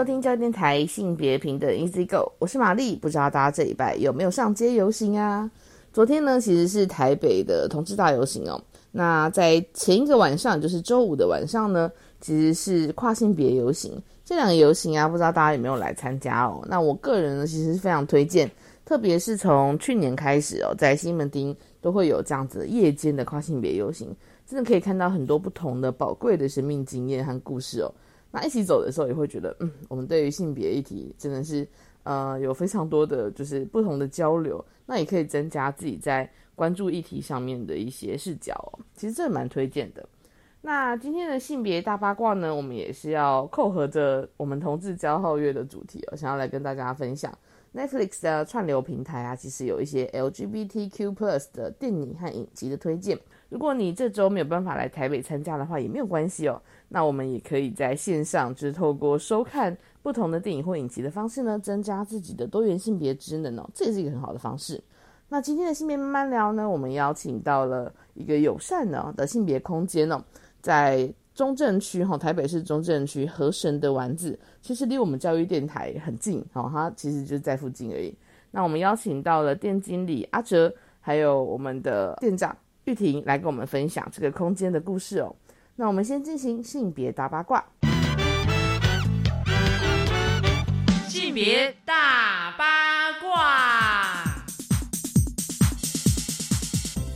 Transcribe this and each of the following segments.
收听教育电台性别平等 Easy Go，我是玛丽。不知道大家这礼拜有没有上街游行啊？昨天呢，其实是台北的同志大游行哦。那在前一个晚上，就是周五的晚上呢，其实是跨性别游行。这两个游行啊，不知道大家有没有来参加哦？那我个人呢，其实是非常推荐，特别是从去年开始哦，在西门町都会有这样子夜间的跨性别游行，真的可以看到很多不同的宝贵的生命经验和故事哦。那一起走的时候，也会觉得，嗯，我们对于性别议题真的是，呃，有非常多的就是不同的交流，那也可以增加自己在关注议题上面的一些视角哦。其实这蛮推荐的。那今天的性别大八卦呢，我们也是要扣合着我们同志骄傲月的主题哦，想要来跟大家分享 Netflix 的串流平台啊，其实有一些 LGBTQ+ Plus 的电影和影集的推荐。如果你这周没有办法来台北参加的话，也没有关系哦。那我们也可以在线上，就是透过收看不同的电影或影集的方式呢，增加自己的多元性别职能哦，这也是一个很好的方式。那今天的性别慢慢聊呢，我们邀请到了一个友善的的性别空间哦。在中正区哈，台北市中正区河神的丸子，其实离我们教育电台很近哦，它其实就在附近而已。那我们邀请到了店经理阿哲，还有我们的店长玉婷来跟我们分享这个空间的故事哦。那我们先进行性别大八卦，性别大八卦。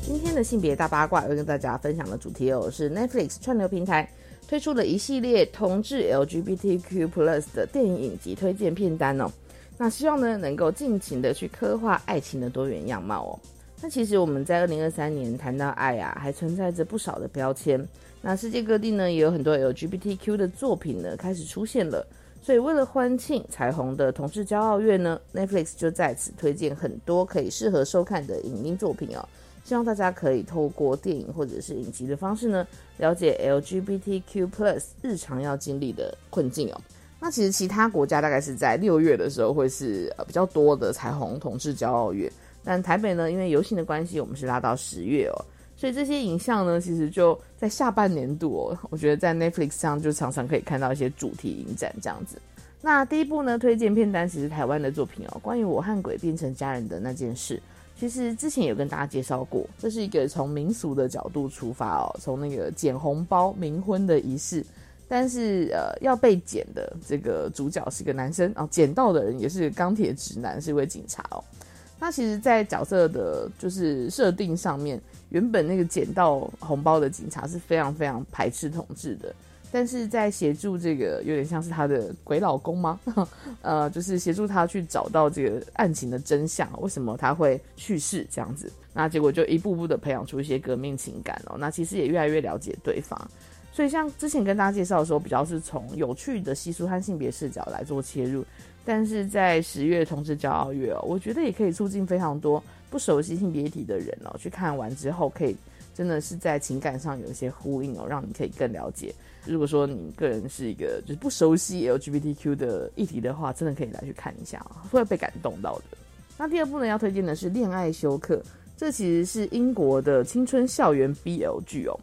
今天的性别大八卦要跟大家分享的主题哦，是 Netflix 串流平台推出了一系列同志 LGBTQ+ Plus 的电影影集推荐片单哦。那希望呢能够尽情的去刻画爱情的多元样貌哦。那其实我们在二零二三年谈到爱啊，还存在着不少的标签。那世界各地呢也有很多 LGBTQ 的作品呢开始出现了。所以为了欢庆彩虹的同志骄傲月呢，Netflix 就在此推荐很多可以适合收看的影音作品哦。希望大家可以透过电影或者是影集的方式呢，了解 LGBTQ+ Plus 日常要经历的困境哦。那其实其他国家大概是在六月的时候会是呃比较多的彩虹同志骄傲月，但台北呢，因为游行的关系，我们是拉到十月哦。所以这些影像呢，其实就在下半年度哦，我觉得在 Netflix 上就常常可以看到一些主题影展这样子。那第一部呢，推荐片单其实台湾的作品哦，关于我和鬼变成家人的那件事。其实之前有跟大家介绍过，这是一个从民俗的角度出发哦，从那个捡红包冥婚的仪式，但是呃要被捡的这个主角是个男生哦，捡到的人也是钢铁直男，是一位警察哦。他其实，在角色的就是设定上面，原本那个捡到红包的警察是非常非常排斥统治的。但是在协助这个有点像是他的鬼老公吗？呃，就是协助他去找到这个案情的真相，为什么他会去世这样子？那结果就一步步的培养出一些革命情感哦。那其实也越来越了解对方。所以像之前跟大家介绍的时候，比较是从有趣的习俗和性别视角来做切入。但是在十月同志骄傲月哦，我觉得也可以促进非常多不熟悉性别体的人哦，去看完之后可以真的是在情感上有一些呼应哦，让你可以更了解。如果说你个人是一个就是不熟悉 LGBTQ 的议题的话，真的可以来去看一下啊，会被感动到的。那第二部呢，要推荐的是《恋爱休克》，这其实是英国的青春校园 BL 剧哦。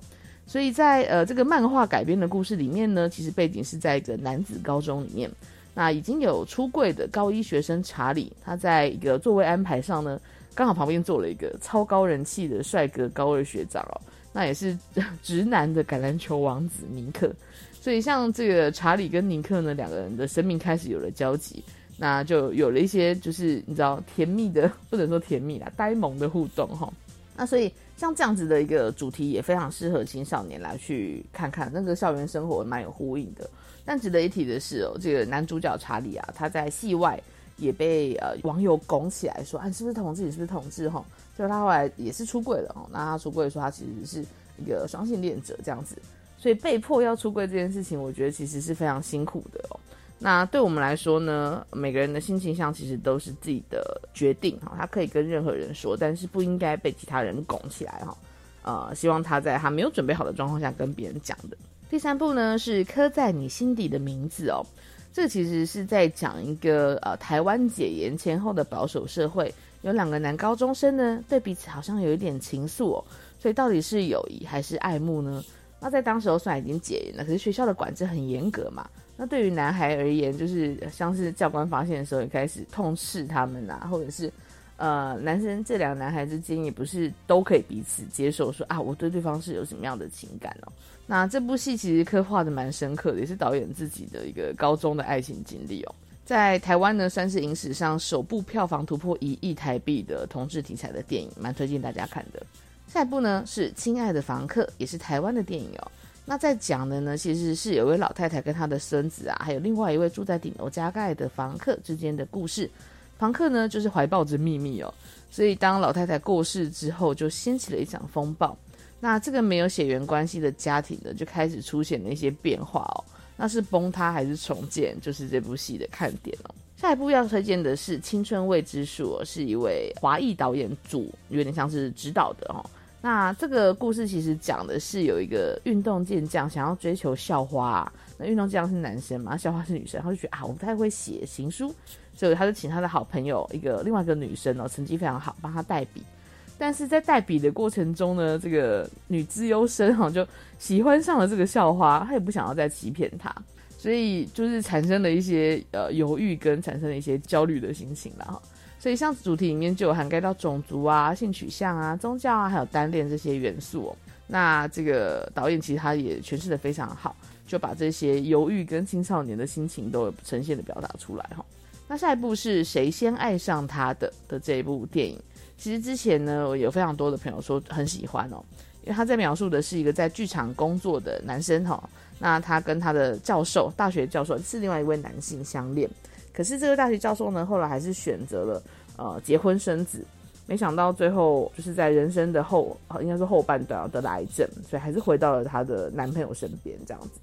所以在呃这个漫画改编的故事里面呢，其实背景是在一个男子高中里面，那已经有出柜的高一学生查理，他在一个座位安排上呢，刚好旁边坐了一个超高人气的帅哥高二学长哦。那也是直男的橄榄球王子尼克，所以像这个查理跟尼克呢，两个人的生命开始有了交集，那就有了一些就是你知道甜蜜的，不能说甜蜜啦，呆萌的互动哈。那所以像这样子的一个主题也非常适合青少年来去看看，那个校园生活蛮有呼应的。但值得一提的是哦，这个男主角查理啊，他在戏外也被呃网友拱起来说，啊，是不是同志？你是不是同志？哈。就他后来也是出柜了哦，那他出柜说他其实是一个双性恋者这样子，所以被迫要出柜这件事情，我觉得其实是非常辛苦的哦。那对我们来说呢，每个人的性倾向其实都是自己的决定哈，他可以跟任何人说，但是不应该被其他人拱起来哈。呃，希望他在他没有准备好的状况下跟别人讲的。第三步呢是刻在你心底的名字哦，这其实是在讲一个呃台湾解严前后的保守社会，有两个男高中生呢对彼此好像有一点情愫哦，所以到底是友谊还是爱慕呢？那在当时候虽然已经解严了，可是学校的管制很严格嘛。那对于男孩而言，就是像是教官发现的时候，也开始痛斥他们啊，或者是呃，男生这两个男孩之间也不是都可以彼此接受，说啊，我对对方是有什么样的情感哦。那这部戏其实刻画的蛮深刻的，也是导演自己的一个高中的爱情经历哦。在台湾呢，算是影史上首部票房突破一亿台币的同志题材的电影，蛮推荐大家看的。下一部呢是《亲爱的房客》，也是台湾的电影哦。那在讲的呢，其实是有位老太太跟她的孙子啊，还有另外一位住在顶楼加盖的房客之间的故事。房客呢，就是怀抱着秘密哦，所以当老太太过世之后，就掀起了一场风暴。那这个没有血缘关系的家庭呢，就开始出现了一些变化哦。那是崩塌还是重建，就是这部戏的看点哦。下一部要推荐的是《青春未知数》，是一位华裔导演主，有点像是指导的哦。那这个故事其实讲的是有一个运动健将想要追求校花，那运动健将是男生嘛，校花是女生，他就觉得啊，我不太会写情书。所以他就请他的好朋友一个另外一个女生哦，成绩非常好，帮他代笔。但是在代笔的过程中呢，这个女资优生哈就喜欢上了这个校花，她也不想要再欺骗他，所以就是产生了一些呃犹豫跟产生了一些焦虑的心情了哈。所以像主题里面就有涵盖到种族啊、性取向啊、宗教啊，还有单恋这些元素哦。那这个导演其实他也诠释的非常好，就把这些犹豫跟青少年的心情都呈现的表达出来哈。那下一部是谁先爱上他的的这一部电影，其实之前呢，我有非常多的朋友说很喜欢哦，因为他在描述的是一个在剧场工作的男生哈，那他跟他的教授，大学教授是另外一位男性相恋，可是这个大学教授呢，后来还是选择了呃结婚生子，没想到最后就是在人生的后，应该是后半段得了癌症，所以还是回到了她的男朋友身边这样子。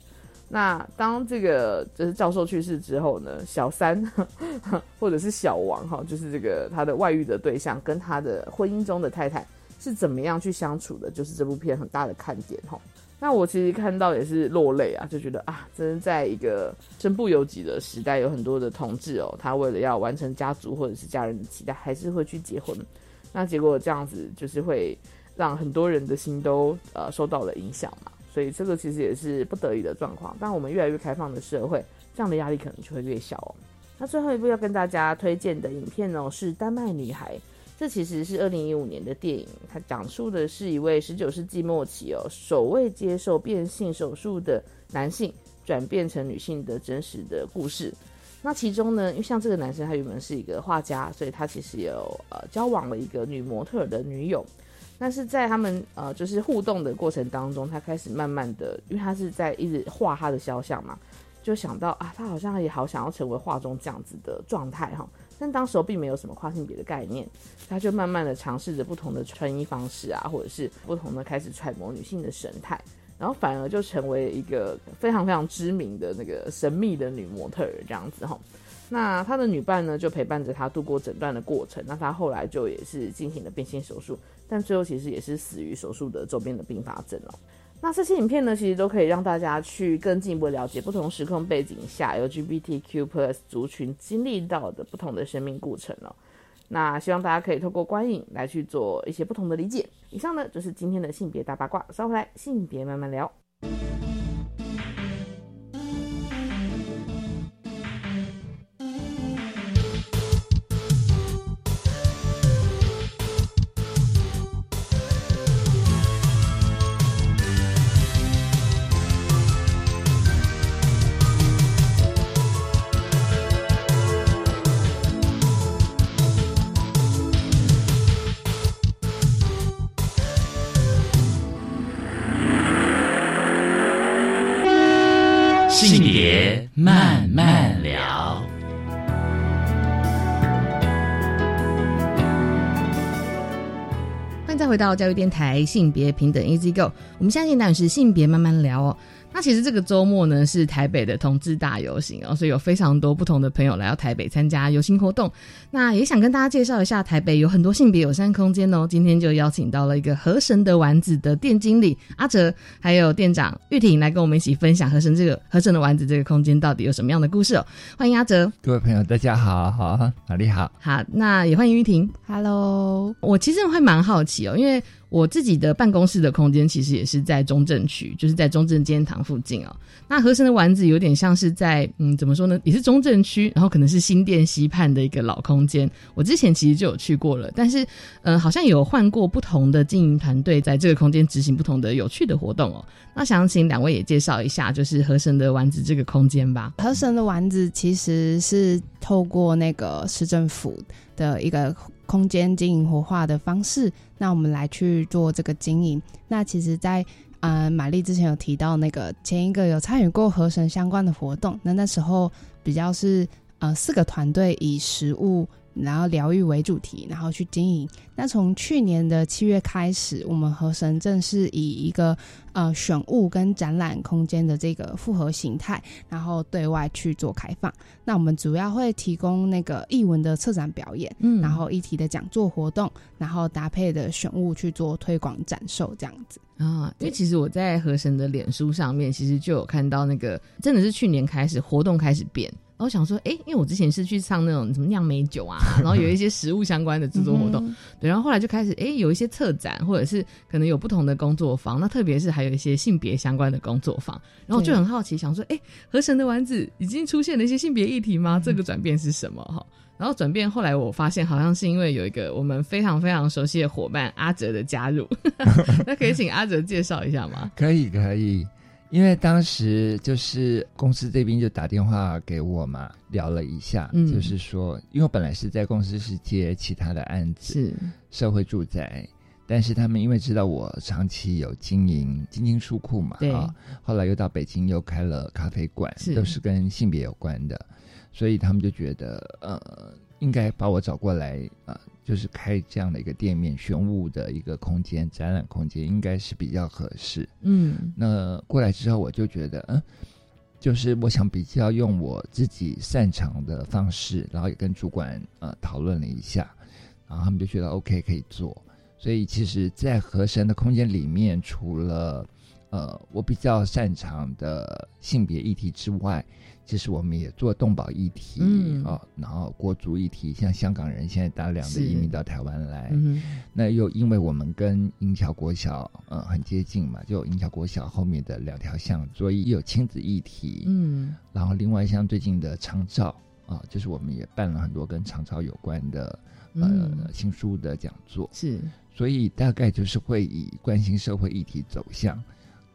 那当这个就是教授去世之后呢，小三 或者是小王哈，就是这个他的外遇的对象跟他的婚姻中的太太是怎么样去相处的，就是这部片很大的看点哈。那我其实看到也是落泪啊，就觉得啊，真的在一个身不由己的时代，有很多的同志哦，他为了要完成家族或者是家人的期待，还是会去结婚。那结果这样子就是会让很多人的心都呃受到了影响嘛。所以这个其实也是不得已的状况。但我们越来越开放的社会，这样的压力可能就会越小哦。那最后一部要跟大家推荐的影片呢，是《丹麦女孩》。这其实是二零一五年的电影，它讲述的是一位十九世纪末期哦，首位接受变性手术的男性转变成女性的真实的故事。那其中呢，因为像这个男生他原本是一个画家，所以他其实有呃交往了一个女模特的女友。但是在他们呃就是互动的过程当中，他开始慢慢的，因为他是在一直画他的肖像嘛，就想到啊，他好像也好想要成为画中这样子的状态哈。但当时候并没有什么跨性别的概念，他就慢慢的尝试着不同的穿衣方式啊，或者是不同的开始揣摩女性的神态，然后反而就成为一个非常非常知名的那个神秘的女模特这样子哈。那他的女伴呢，就陪伴着他度过整段的过程。那他后来就也是进行了变性手术，但最后其实也是死于手术的周边的并发症哦。那这些影片呢，其实都可以让大家去更进一步了解不同时空背景下 LGBTQ+ 族群经历到的不同的生命过程哦。那希望大家可以透过观影来去做一些不同的理解。以上呢就是今天的性别大八卦，稍后来性别慢慢聊。回到教育电台性别平等 Easy Go，我们下一单元是性别慢慢聊哦。那其实这个周末呢是台北的同志大游行哦，所以有非常多不同的朋友来到台北参加游行活动。那也想跟大家介绍一下，台北有很多性别友善空间哦。今天就邀请到了一个河神的丸子的店经理阿哲，还有店长玉婷来跟我们一起分享河神这个河神的丸子这个空间到底有什么样的故事哦。欢迎阿哲，各位朋友，大家好，好，玛丽好，好，那也欢迎玉婷。Hello，我其实会蛮好奇哦，因为我自己的办公室的空间其实也是在中正区，就是在中正纪念堂附近哦。那和神的丸子有点像是在嗯，怎么说呢，也是中正区，然后可能是新店西畔的一个老空间。我之前其实就有去过了，但是呃，好像有换过不同的经营团队，在这个空间执行不同的有趣的活动哦。那想请两位也介绍一下，就是和神的丸子这个空间吧。河神的丸子其实是透过那个市政府的一个空间经营活化的方式，那我们来去做这个经营。那其实在，嗯玛丽之前有提到那个前一个有参与过河神相关的活动，那那时候比较是呃四个团队以实物。然后疗愈为主题，然后去经营。那从去年的七月开始，我们和神正是以一个呃选物跟展览空间的这个复合形态，然后对外去做开放。那我们主要会提供那个艺文的策展表演，嗯然后议题的讲座活动，然后搭配的选物去做推广展售这样子。啊，因为其实我在河神的脸书上面，其实就有看到那个，真的是去年开始活动开始变，然后想说，哎，因为我之前是去唱那种什么酿美酒啊，然后有一些食物相关的制作活动，嗯对，然后后来就开始，哎，有一些策展，或者是可能有不同的工作坊，那特别是还有一些性别相关的工作坊，然后就很好奇，想说，哎，河神的丸子已经出现了一些性别议题吗？这个转变是什么？哈。然后转变，后来我发现好像是因为有一个我们非常非常熟悉的伙伴阿哲的加入，那可以请阿哲介绍一下吗？可以可以，因为当时就是公司这边就打电话给我嘛，聊了一下，嗯。就是说，因为我本来是在公司是接其他的案子，是，社会住宅，但是他们因为知道我长期有经营金金书库嘛，对。啊，后来又到北京又开了咖啡馆，是。都是跟性别有关的，所以他们就觉得呃，应该把我找过来，呃，就是开这样的一个店面，玄武的一个空间，展览空间，应该是比较合适。嗯那过来之后，我就觉得，嗯，就是我想比较用我自己擅长的方式，然后也跟主管呃讨论了一下，然后他们就觉得 OK 可以做。所以其实，在和神的空间里面，除了呃我比较擅长的性别议题之外，其实我们也做动保议题，嗯哦，然后国族议题，像香港人现在大量的移民到台湾来，嗯那又因为我们跟英桥国小呃很接近嘛，就英桥国小后面的两条巷，所以也有亲子议题。嗯然后另外像最近的长照啊、就是我们也办了很多跟长照有关的呃、嗯，新书的讲座，是，所以大概就是会以关心社会议题走向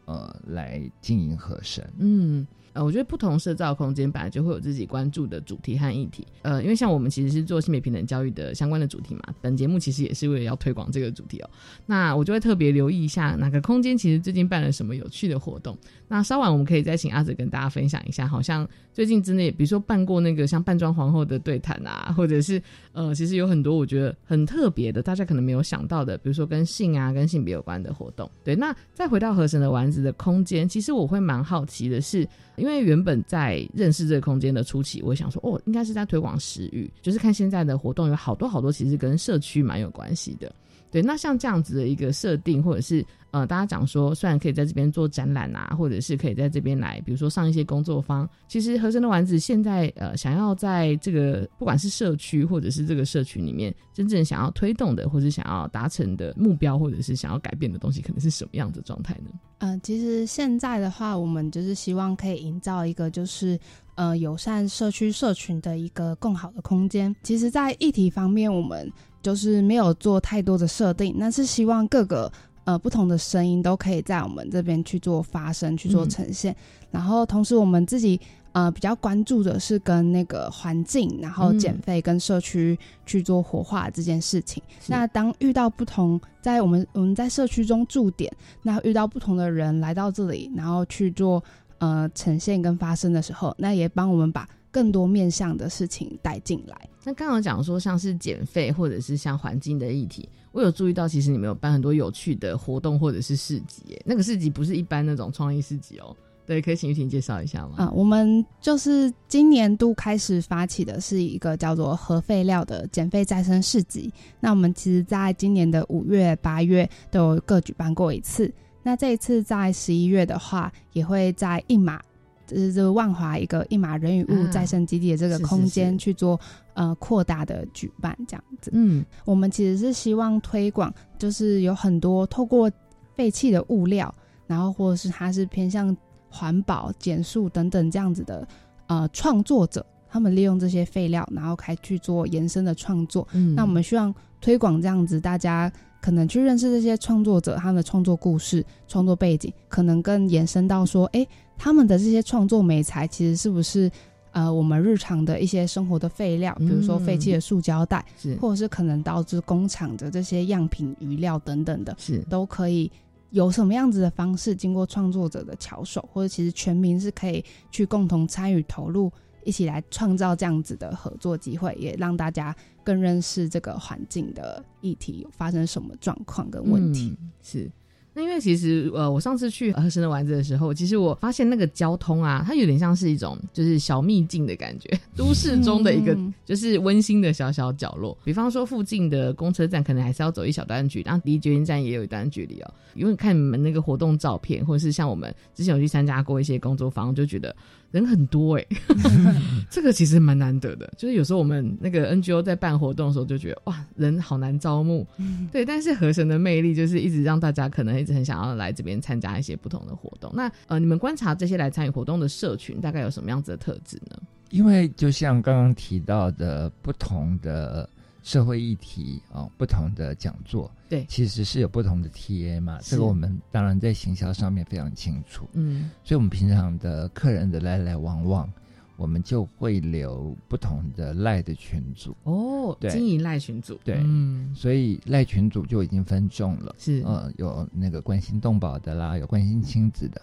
呃来经营和神。嗯。呃，我觉得不同社造空间本来就会有自己关注的主题和议题。呃，因为像我们其实是做性别平等教育的相关的主题嘛，本节目其实也是为了要推广这个主题哦。那我就会特别留意一下哪个空间其实最近办了什么有趣的活动。那稍晚我们可以再请阿泽跟大家分享一下，好像最近之内，比如说办过那个像扮装皇后的对谈啊，或者是呃，其实有很多我觉得很特别的，大家可能没有想到的，比如说跟性啊、跟性别有关的活动。对，那再回到河神的丸子的空间，其实我会蛮好奇的是，因为原本在认识这个空间的初期，我想说，哦，应该是在推广食欲，就是看现在的活动有好多好多，其实跟社区蛮有关系的。对，那像这样子的一个设定，或者是呃，大家讲说，虽然可以在这边做展览啊，或者是可以在这边来，比如说上一些工作坊，其实和神的丸子现在呃，想要在这个不管是社区或者是这个社群里面，真正想要推动的，或者想要达成的目标，或者是想要改变的东西，可能是什么样的状态呢？呃，其实现在的话，我们就是希望可以营造一个就是呃友善社区社群的一个更好的空间。其实，在议题方面，我们就是没有做太多的设定，那是希望各个呃不同的声音都可以在我们这边去做发声、去做嗯呈现。然后，同时我们自己呃比较关注的是跟那个环境，然后嗯减肥跟社区去做活化这件事情。是那当遇到不同，在我们我们在社区中驻点，那遇到不同的人来到这里，然后去做呃呈现跟发声的时候，那也帮我们把更多面向的事情带进来。那刚刚讲说，像是减肥或者是像环境的议题，我有注意到，其实你们有办很多有趣的活动或者是市集。那个市集不是一般那种创意市集哦，对，可以请玉婷介绍一下吗？啊、我们就是今年度开始发起的是一个叫做核废料的减废再生市集。那我们其实在今年的五月、八月都有各举办过一次。那这一次在十一月的话，也会在一马，就是这个万华一个一马人与物啊再生基地的这个空间是去做呃扩大的举办，这样子。嗯我们其实是希望推广，就是有很多透过废弃的物料，然后或者是它是偏向环保、减速等等这样子的呃创作者，他们利用这些废料，然后开去做延伸的创作。嗯那我们希望推广这样子，大家可能去认识这些创作者，他们的创作故事、创作背景，可能更延伸到说，哎，他们的这些创作美材其实是不是呃我们日常的一些生活的废料，比如说废弃的塑胶袋。是或者是可能导致工厂的这些样品、余料等等的，是都可以有什么样子的方式，经过创作者的巧手，或者其实全民是可以去共同参与投入，一起来创造这样子的合作机会，也让大家更认识这个环境的议题有发生什么状况跟问题。嗯是。那因为其实呃，我上次去和神的丸子的时候，其实我发现那个交通啊，它有点像是一种就是小秘境的感觉，都市中的一个嗯就是温馨的小小角落。比方说附近的公车站，可能还是要走一小段距离，然后离捷运站也有一段距离哦。因为看你们那个活动照片，或者是像我们之前有去参加过一些工作坊，就觉得人很多哎、这个其实蛮难得的。就是有时候我们那个 NGO 在办活动的时候，就觉得哇，人好难招募。对，但是河神的魅力就是一直让大家可能一直很想要来这边参加一些不同的活动。那呃，你们观察这些来参与活动的社群，大概有什么样子的特质呢？因为就像刚刚提到的，不同的社会议题啊、不同的讲座，对。其实是有不同的 TA 嘛。是。这个我们当然在行销上面非常清楚，嗯，所以我们平常的客人的来来往往，我们就会留不同的赖的群组，哦，对。经营赖群组，对。嗯，所以赖群组就已经分众了。是，呃，有那个关心动保的啦，有关心亲子的，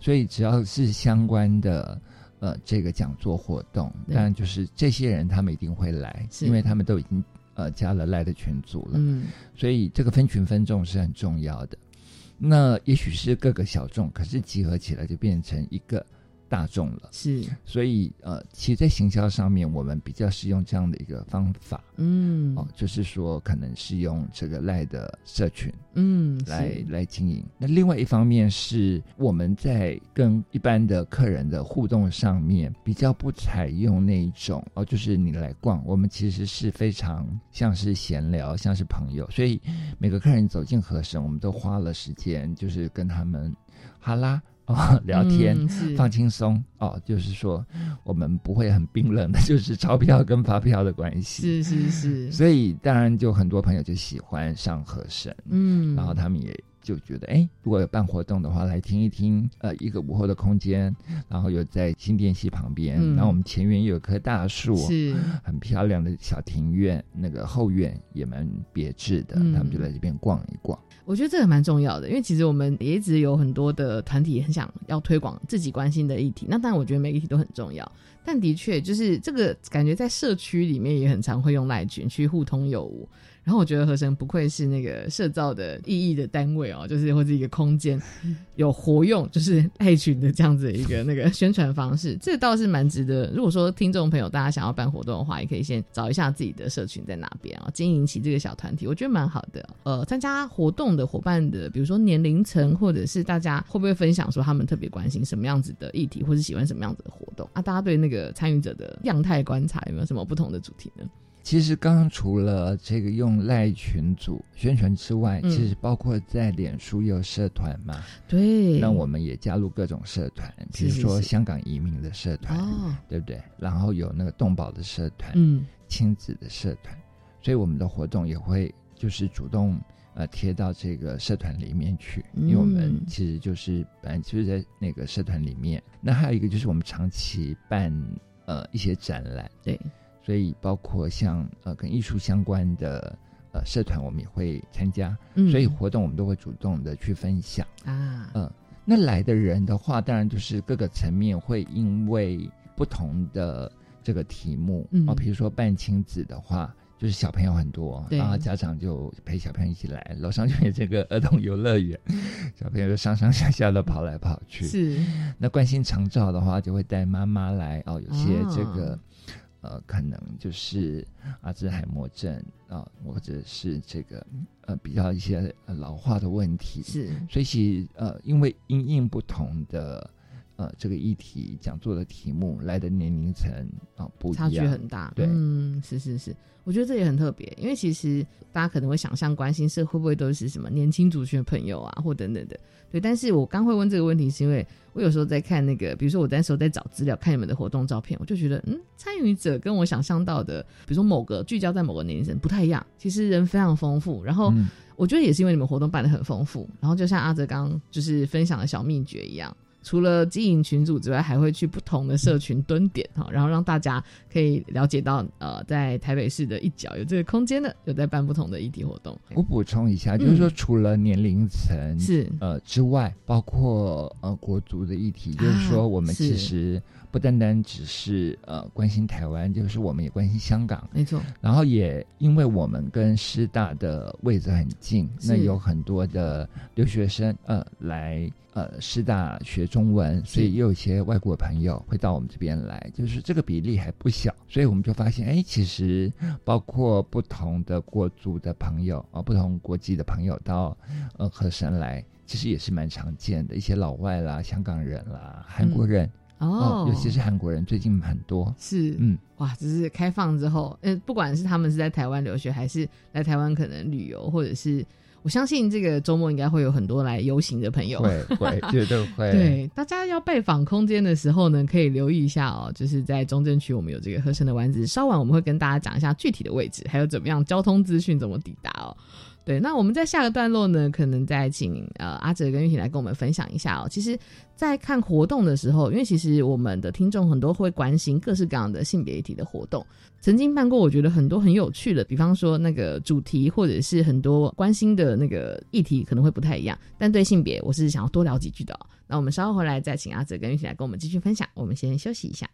所以只要是相关的呃这个讲座活动，对。当然就是这些人他们一定会来，是。因为他们都已经呃加了赖的群组了，嗯，所以这个分群分众是很重要的。那也许是各个小众，可是集合起来就变成一个大众了。是，所以呃，其实，在行销上面，我们比较是用这样的一个方法嗯，哦，就是说可能是用这个赖的社群。嗯，来是来经营。那另外一方面是我们在跟一般的客人的互动上面，比较不采用那一种哦，就是你来逛，我们其实是非常像是闲聊，像是朋友，所以每个客人走进和神，我们都花了时间，就是跟他们哈 聊天。嗯放轻松哦，就是说，我们不会很冰冷的，就是钞票跟发票的关系。是是是，所以当然就很多朋友就喜欢上和神，嗯，然后他们也就觉得，哎，如果有办活动的话，来听一听，呃，一个午后的空间，然后又在新店溪旁边，嗯然后我们前院又有棵大树，是，很漂亮的小庭院，那个后院也蛮别致的，嗯他们就在这边逛一逛。我觉得这个蛮重要的，因为其实我们也一直有很多的团体很想要推广自己关心的议题。那当然，我觉得每个议题都很重要，但的确就是这个感觉在社区里面也很常会用赖群去互通有无。然后我觉得和神不愧是那个社造的意义的单位哦，就是或者一个空间有活用，就是赖群的这样子的一个那个宣传方式，这倒是蛮值得。如果说听众朋友大家想要办活动的话，也可以先找一下自己的社群在哪边啊、经营起这个小团体，我觉得蛮好的。呃，参加活动的伙伴的，比如说年龄层，或者是大家会不会分享说他们特别关心什么样子的议题，或是喜欢什么样子的活动啊？大家对那个参与者的样态观察有没有什么不同的主题呢？其实刚刚除了这个用赖群组宣传之外，嗯。其实包括在脸书也有社团嘛，对，那我们也加入各种社团，比如说香港移民的社团，哦，对不对？然后有那个动保的社团，嗯，亲子的社团，所以我们的活动也会就是主动呃贴到这个社团里面去，嗯。因为我们其实就是本来就是在那个社团里面。那还有一个就是我们长期办呃一些展览，对，所以包括像呃跟艺术相关的呃社团，我们也会参加，嗯所以活动我们都会主动的去分享。啊，嗯，那来的人的话，当然就是各个层面会因为不同的这个题目、嗯哦，比如说办亲子的话，就是小朋友很多，对然后家长就陪小朋友一起来，楼上就有这个儿童游乐园，小朋友就上上下下的跑来跑去。是那关心长照的话，就会带妈妈来哦，有些这个、呃，可能就是阿兹海默症啊、或者是这个呃比较一些呃老化的问题。是所以其实呃，因为因应不同的呃这个议题讲座的题目来的年龄层啊、不一样，差距很大。对嗯，是是是，我觉得这也很特别，因为其实大家可能会想象关心社会不会都是什么年轻族群的朋友啊，或等等的。对，但是我刚会问这个问题，是因为我有时候在看那个，比如说我那时候在找资料，看你们的活动照片，我就觉得，嗯，参与者跟我想象到的，比如说某个聚焦在某个年龄层不太一样，其实人非常丰富，然后。嗯我觉得也是因为你们活动办的很丰富，然后就像阿泽刚刚就是分享的小秘诀一样，除了经营群组之外，还会去不同的社群蹲点哈，然后让大家可以了解到呃，在台北市的一角有这个空间的，有在办不同的议题活动。我补充一下，就是说除了年龄层、嗯是。呃之外，包括呃国足的议题，就是说我们其实不单单只是呃关心台湾，就是我们也关心香港。没错，然后也因为我们跟师大的位置很近，那有很多的留学生呃来呃师大学中文，所以也有一些外国朋友会到我们这边来，就是这个比例还不小，所以我们就发现，哎，其实包括不同的国族的朋友啊、不同国籍的朋友到呃河神来，其实也是蛮常见的，一些老外啦、香港人啦、韩国人哦，尤其是韩国人，最近很多，是嗯。哇，只是开放之后，呃，不管是他们是在台湾留学，还是来台湾可能旅游，或者是我相信这个周末应该会有很多来游行的朋友，会会 绝对会，对，大家要拜访空间的时候呢，可以留意一下哦。就是在中正区，我们有这个合成的丸子，稍晚我们会跟大家讲一下具体的位置，还有怎么样交通资讯怎么抵达哦。对，那我们在下个段落呢，可能再请呃阿哲跟玉婷来跟我们分享一下哦。其实，在看活动的时候，因为其实我们的听众很多会关心各式各样的性别议题的活动，曾经办过我觉得很多很有趣的，比方说那个主题或者是很多关心的那个议题可能会不太一样，但对性别我是想要多聊几句的、那我们稍后回来再请阿哲跟玉婷来跟我们继续分享。我们先休息一下。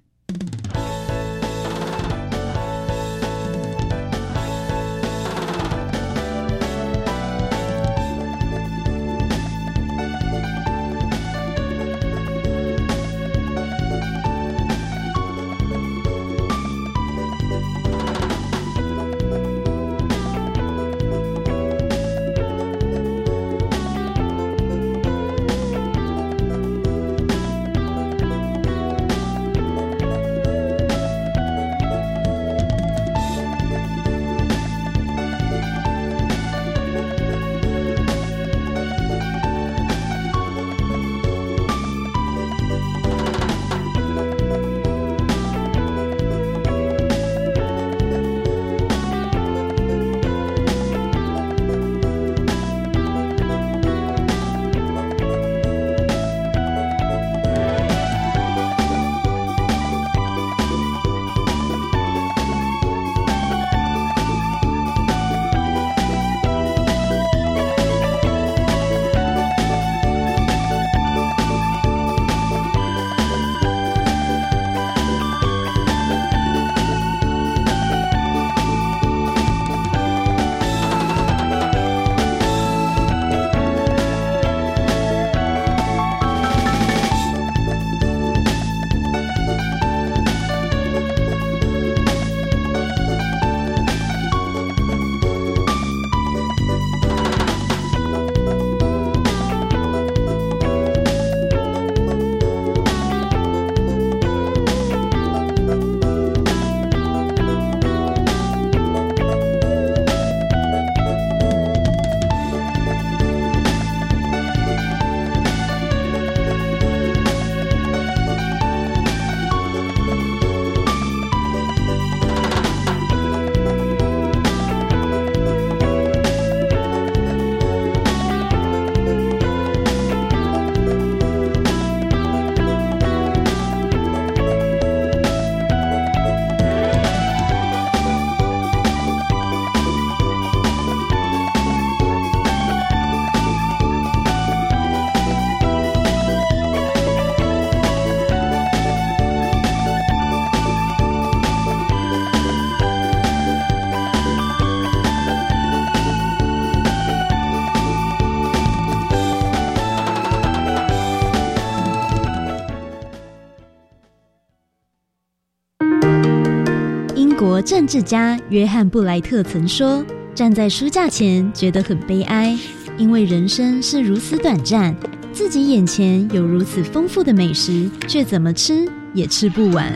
政治家约翰布莱特曾说：“站在书架前觉得很悲哀，因为人生是如此短暂，自己眼前有如此丰富的美食，却怎么吃也吃不完。”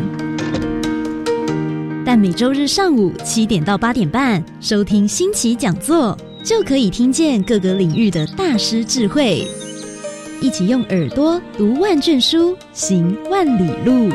但每周日上午七点到八点半，收听新奇讲座，就可以听见各个领域的大师智慧，一起用耳朵读万卷书，行万里路。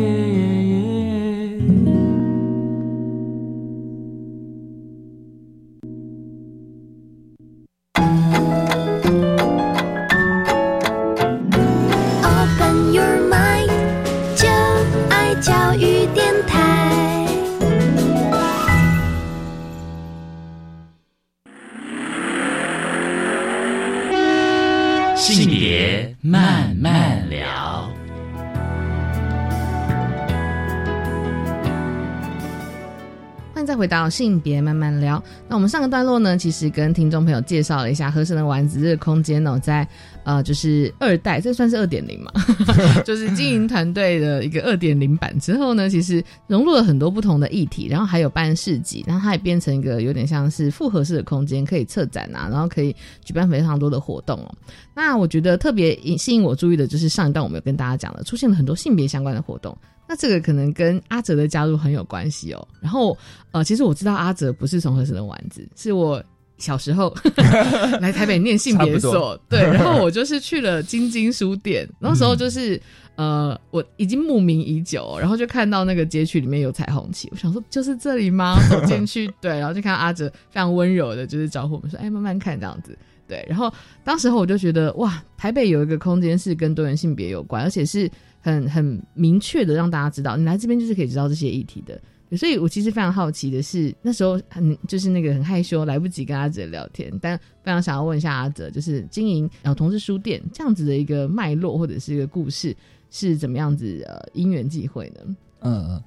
回到性别慢慢聊。那我们上个段落呢，其实跟听众朋友介绍了一下和神的丸子这个空间哦，在呃就是二代，这算是二点零嘛，就是经营团队的一个二点零版之后呢，其实融入了很多不同的议题，然后还有办市集，然后它也变成一个有点像是复合式的空间，可以策展啊，然后可以举办非常多的活动哦。那我觉得特别引吸引我注意的就是上一段我们有跟大家讲的，出现了很多性别相关的活动。那这个可能跟阿哲的加入很有关系哦。然后呃，其实我知道阿哲不是从合成的丸子，是我小时候 来台北念性别所对，然后我就是去了晶晶书店，那时候就是。呃，我已经慕名已久，然后就看到那个街区里面有彩虹旗，我想说就是这里吗？走进去，对，然后就看到阿哲非常温柔的，就是招呼我们说，哎，慢慢看这样子。对，然后当时候我就觉得哇，台北有一个空间是跟多元性别有关，而且是很很明确的让大家知道，你来这边就是可以知道这些议题的。所以我其实非常好奇的是，那时候很就是那个很害羞，来不及跟阿哲聊天，但非常想要问一下阿哲，就是经营然后同志书店这样子的一个脉络或者是一个故事是怎么样子呃因缘际会呢？嗯，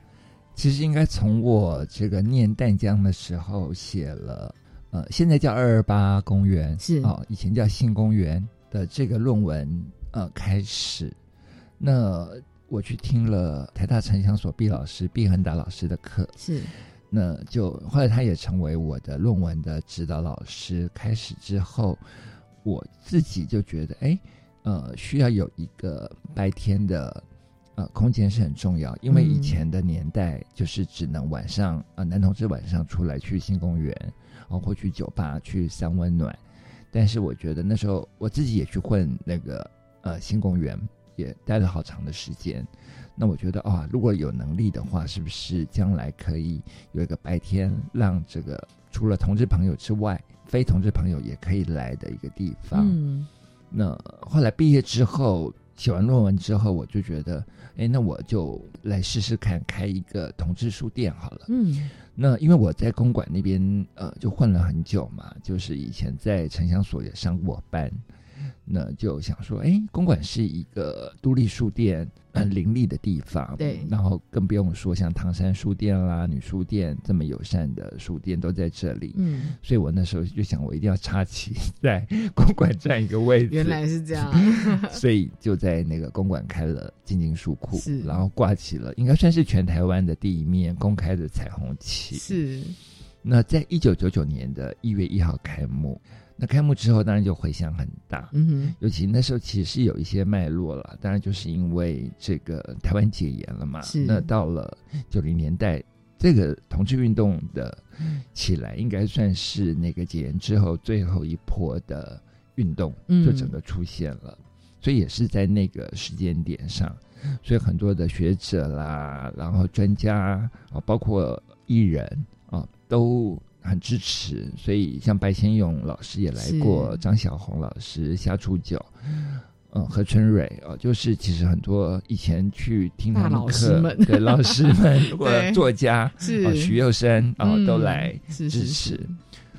其实应该从我这个念淡江的时候写了，呃，现在叫二二八公园是哦，以前叫新公园的这个论文呃开始。那我去听了台大城乡所毕老师毕恒达老师的课，是那就后来他也成为我的论文的指导老师。开始之后，我自己就觉得，哎，呃，需要有一个白天的呃空间是很重要，因为以前的年代就是只能晚上啊、呃男同志晚上出来去新公园，哦或去酒吧去三温暖。但是我觉得那时候我自己也去混那个呃新公园，也待了好长的时间。那我觉得啊，如果有能力的话，是不是将来可以有一个白天，让这个除了同志朋友之外，非同志朋友也可以来的一个地方？嗯，那后来毕业之后，写完论文之后，我就觉得，哎，那我就来试试看开一个同志书店好了。嗯，那因为我在公馆那边呃就混了很久嘛，就是以前在城乡所也上过班，那就想说，哎，公馆是一个独立书店很林立的地方，对，然后更不用说像唐山书店啦、女书店这么友善的书店都在这里，嗯，所以我那时候就想，我一定要插旗在公馆占一个位置。原来是这样，所以就在那个公馆开了静静书库，是，然后挂起了应该算是全台湾的第一面公开的彩虹旗，是。那在一九九九年的一月一号开幕。那开幕之后，当然就回响很大。嗯哼，尤其那时候其实是有一些脉络了，当然就是因为这个台湾解严了嘛。是。那到了九零年代，这个同志运动的起来，应该算是那个解严之后最后一波的运动，就整个出现了。所以也是在那个时间点上，所以很多的学者啦，然后专家啊，包括艺人啊，都。很支持，所以像白先勇老师也来过，张小红老师、夏初九，嗯，何春蕊啊，就是其实很多以前去听他们课，对老师们 或者作家，是许佑生啊，都来支持。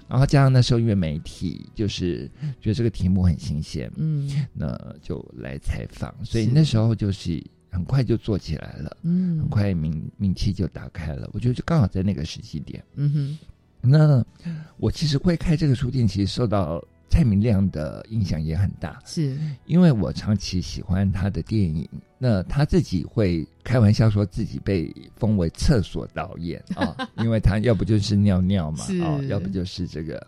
然后加上那时候因为媒体就是觉得这个题目很新鲜，嗯，那就来采访，所以那时候就是很快就做起来了，嗯，很快名名气就打开了。我觉得就刚好在那个时期点，嗯哼。那我其实会开这个书店，其实受到蔡明亮的影响也很大，是因为我长期喜欢他的电影。那他自己会开玩笑说自己被封为厕所导演啊，因为他要不就是尿尿嘛，哦，要不就是这个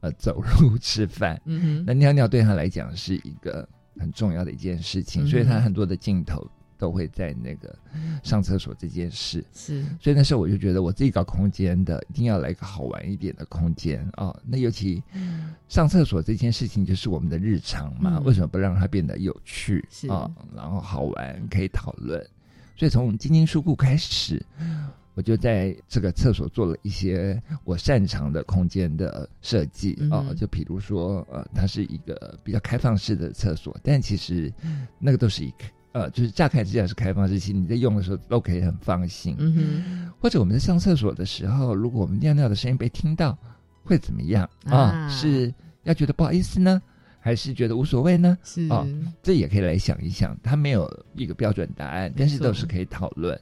呃走路吃饭。嗯哼，那尿尿对他来讲是一个很重要的一件事情，所以他很多的镜头。都会在那个上厕所这件事，是，所以那时候我就觉得我自己搞空间的，一定要来个好玩一点的空间啊。那尤其上厕所这件事情就是我们的日常嘛，为什么不让它变得有趣啊？然后好玩可以讨论。所以从晶晶书库开始，我就在这个厕所做了一些我擅长的空间的设计啊，就比如说呃，它是一个比较开放式的厕所，但其实那个都是一个。呃，就是乍看之下是开放式，其实你在用的时候都可以很放心。嗯哼，或者我们在上厕所的时候，如果我们尿尿的声音被听到，会怎么样啊？是要觉得不好意思呢，还是觉得无所谓呢？是啊，这也可以来想一想。它没有一个标准答案，但是都是可以讨论。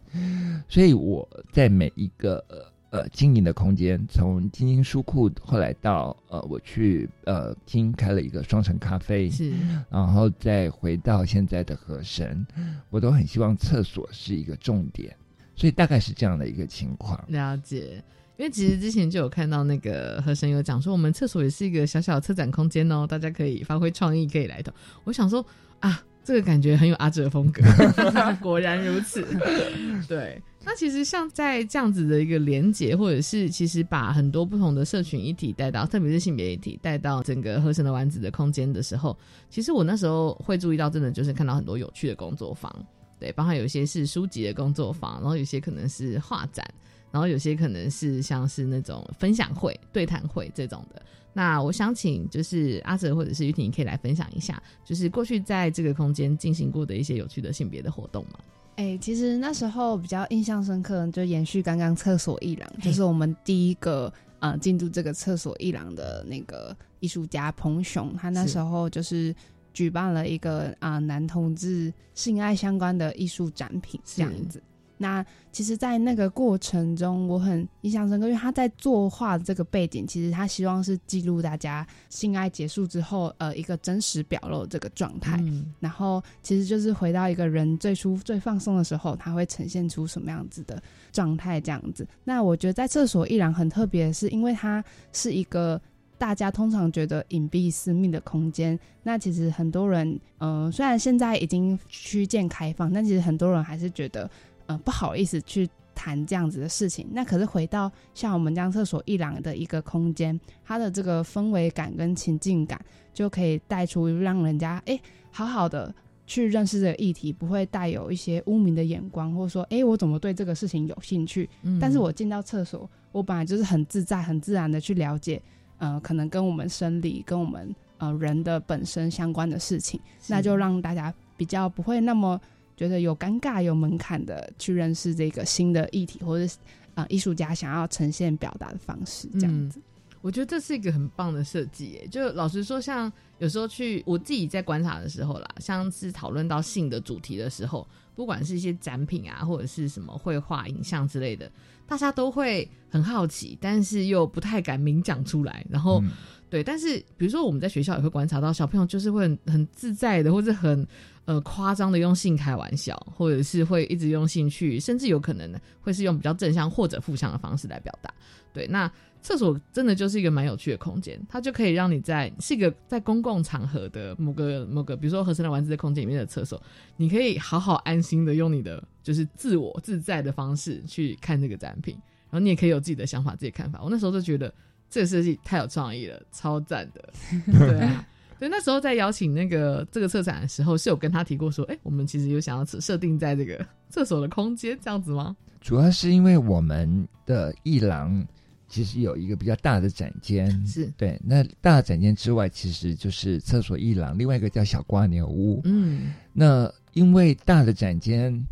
所以我在每一个。呃，经营的空间，从晶晶书库后来到呃，我去呃，听开了一个双城咖啡，是，然后再回到现在的和神，我都很希望厕所是一个重点，所以大概是这样的一个情况。了解，因为其实之前就有看到那个和神有讲说，我们厕所也是一个小小的策展空间哦，大家可以发挥创意，可以来的。我想说啊，这个感觉很有阿哲风格，果然如此，对。那其实像在这样子的一个连接，或者是其实把很多不同的社群一体带到，特别是性别一体带到整个合成的丸子的空间的时候，其实我那时候会注意到，真的就是看到很多有趣的工作坊，对，包含有一些是书籍的工作坊，然后有些可能是画展，然后有些可能是像是那种分享会、对谈会这种的。那我想请就是阿哲或者是玉婷，可以来分享一下，就是过去在这个空间进行过的一些有趣的性别的活动吗？哎，其实那时候比较印象深刻，就延续刚刚厕所一郎，就是我们第一个啊进入这个厕所一郎的那个艺术家彭雄，他那时候就是举办了一个啊男同志性爱相关的艺术展品这样子。那其实，在那个过程中，我很印象深刻，因为他在作画的这个背景，其实他希望是记录大家性爱结束之后，呃，一个真实表露这个状态。然后，其实就是回到一个人最舒服、最放松的时候，他会呈现出什么样子的状态，这样子。那我觉得在厕所依然很特别，是因为它是一个大家通常觉得隐蔽私密的空间。那其实很多人，嗯，虽然现在已经趋渐开放，但其实很多人还是觉得。呃，不好意思去谈这样子的事情。那可是回到像我们这样厕所一廊的一个空间，它的这个氛围感跟情境感，就可以带出让人家哎，好好的去认识这个议题，不会带有一些污名的眼光，或者说哎，我怎么对这个事情有兴趣？但是我进到厕所，我本来就是很自在、很自然的去了解，呃，可能跟我们生理、跟我们呃人的本身相关的事情，那就让大家比较不会那么。觉得有尴尬、有门槛的去认识这个新的议题，或者是啊艺术家想要呈现表达的方式，这样子。我觉得这是一个很棒的设计耶。就老实说，像有时候去我自己在观察的时候啦，像是讨论到性的主题的时候，不管是一些展品啊，或者是什么绘画、影像之类的，大家都会很好奇，但是又不太敢明讲出来。然后，对，但是比如说我们在学校也会观察到，小朋友就是会很很自在的，或者很呃夸张的用性开玩笑，或者是会一直用兴趣，甚至有可能呢会是用比较正向或者负向的方式来表达。对，那。厕所真的就是一个蛮有趣的空间，它就可以让你在是一个在公共场合的某个某个，比如说合成的丸子的空间里面的厕所，你可以好好安心的用你的就是自我自在的方式去看这个展品，然后你也可以有自己的想法、自己的看法。我那时候就觉得这个设计太有创意了，超赞的。对啊，对，那时候在邀请那个这个策展的时候，是有跟他提过说，哎，我们其实有想要设定在这个 厕所的空间这样子吗？主要是因为我们的一廊。其实有一个比较大的展间，是对。那大展间之外，其实就是厕所一廊，另外一个叫小瓜牛屋。嗯，那因为大的展间，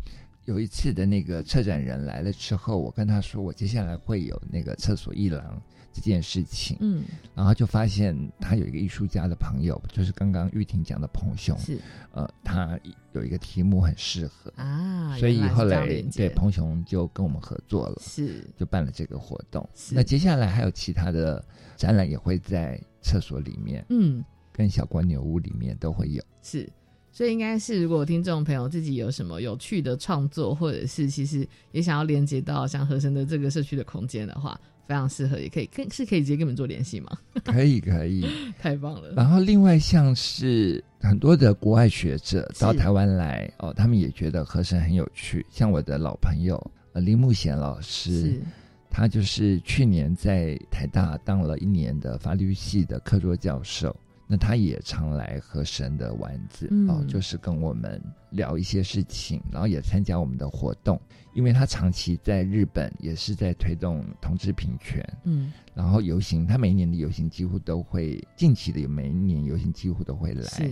有一次的那个策展人来了之后，我跟他说，我接下来会有那个厕所一廊。这件事情，嗯，然后就发现他有一个艺术家的朋友，就是刚刚玉婷讲的彭雄，是，呃，他有一个题目很适合。啊，所以后来对彭雄就跟我们合作了，是，就办了这个活动。那接下来还有其他的展览也会在厕所里面，嗯，跟小关牛屋里面都会有，是，所以应该是如果听众朋友自己有什么有趣的创作，或者是其实也想要连接到像和声的这个社区的空间的话。非常适合，也可以跟是可以直接跟你们做联系吗？可以，可以，太棒了。然后另外像是很多的国外学者到台湾来哦，他们也觉得和声很有趣。像我的老朋友呃林木贤老师，他就是去年在台大当了一年的法律系的客座教授。那他也常来和神的丸子哦，就是跟我们聊一些事情，然后也参加我们的活动。因为他长期在日本，也是在推动同志平权，嗯，然后游行，他每一年的游行几乎都会，近期的每一年游行几乎都会来。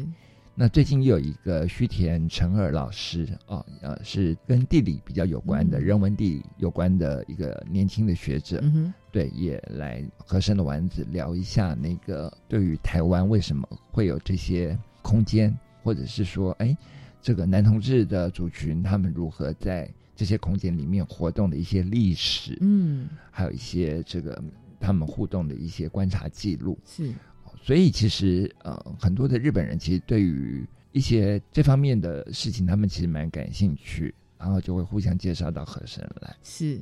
那最近又有一个须田成二老师哦，呃，是跟地理比较有关的，人文地理有关的一个年轻的学者，对，也来和生的丸子聊一下那个对于台湾为什么会有这些空间，或者是说，哎，这个男同志的族群他们如何在这些空间里面活动的一些历史，嗯，还有一些这个他们互动的一些观察记录，是。所以其实呃，很多的日本人其实对于一些这方面的事情，他们其实蛮感兴趣，然后就会互相介绍到和声来。是，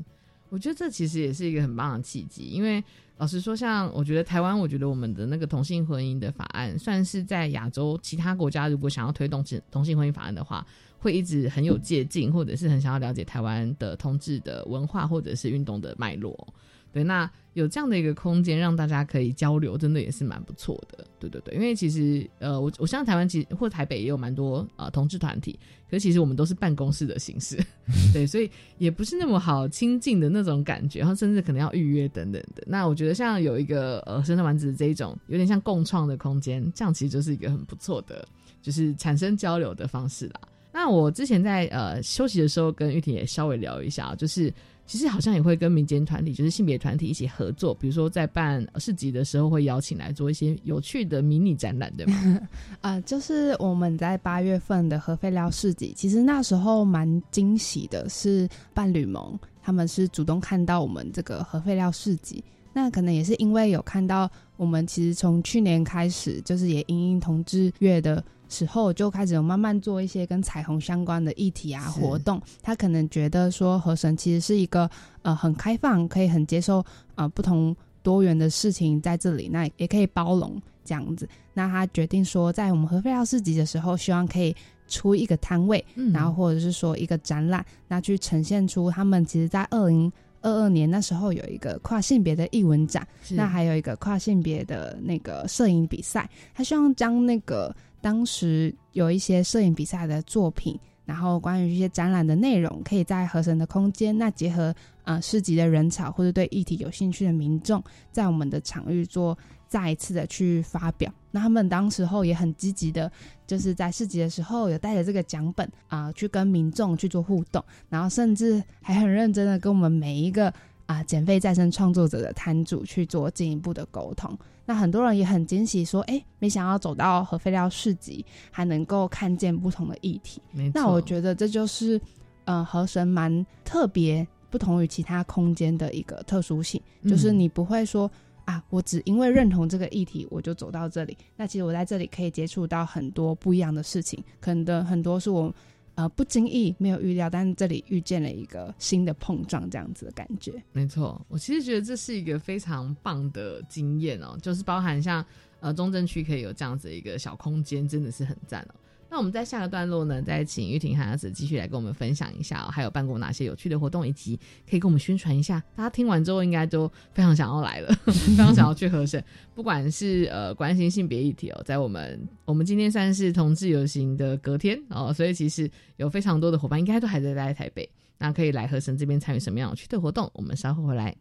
我觉得这其实也是一个很棒的契机，因为老实说，像我觉得台湾，我觉得我们的那个同性婚姻的法案，算是在亚洲其他国家如果想要推动同性婚姻法案的话，会一直很有借鉴，或者是很想要了解台湾的同志的文化或者是运动的脉络。对，那有这样的一个空间让大家可以交流，真的也是蛮不错的。对对对，因为其实呃，我我相信台湾其实或台北也有蛮多呃同志团体，可是其实我们都是办公室的形式，对，所以也不是那么好亲近的那种感觉，然后甚至可能要预约等等的。那我觉得像有一个呃生产丸子这一种有点像共创的空间，这样其实就是一个很不错的，就是产生交流的方式啦。那我之前在呃休息的时候跟玉婷也稍微聊一下，就是。其实好像也会跟民间团体，就是性别团体一起合作，比如说在办市集的时候，会邀请来做一些有趣的迷你展览，对吗？啊，就是我们在八月份的核废料市集，其实那时候蛮惊喜的，是伴侣盟他们是主动看到我们这个核废料市集，那可能也是因为有看到我们其实从去年开始，就是也因应同志月的。时候就开始有慢慢做一些跟彩虹相关的议题啊活动，他可能觉得说河神其实是一个呃很开放，可以很接受呃不同多元的事情在这里，那也可以包容这样子。那他决定说，在我们合肥料市集的时候，希望可以出一个摊位，然后或者是说一个展览，那去呈现出他们其实在二零二二年那时候有一个跨性别的艺文展，那还有一个跨性别的那个摄影比赛，他希望将那个。当时有一些摄影比赛的作品，然后关于一些展览的内容，可以在河神的空间，那结合啊市集的人潮或者对议题有兴趣的民众，在我们的场域做再一次的去发表。那他们当时候也很积极的，就是在市集的时候有带着这个奖本啊，去跟民众去做互动，然后甚至还很认真的跟我们每一个。啊减肥再生创作者的摊主去做进一步的沟通。那很多人也很惊喜，说：“哎，没想到走到核废料市集，还能够看见不同的议题。”那我觉得这就是呃，河神蛮特别，不同于其他空间的一个特殊性，就是你不会说。啊，我只因为认同这个议题，我就走到这里。那其实我在这里可以接触到很多不一样的事情，可能的很多是我呃不经意没有预料，但是这里遇见了一个新的碰撞，这样子的感觉。没错，我其实觉得这是一个非常棒的经验哦，就是包含像呃中正区可以有这样子一个小空间，真的是很赞哦。那我们在下个段落呢，再请玉婷和阿子继续来跟我们分享一下，还有办过哪些有趣的活动，以及可以跟我们宣传一下。大家听完之后，应该都非常想要来了，非常想要去和声。不管是呃关心性别议题哦，在我们我们今天算是同志游行的隔天哦，所以其实有非常多的伙伴应该都还在在台北，那可以来和声这边参与什么样有趣的活动？我们稍后回来。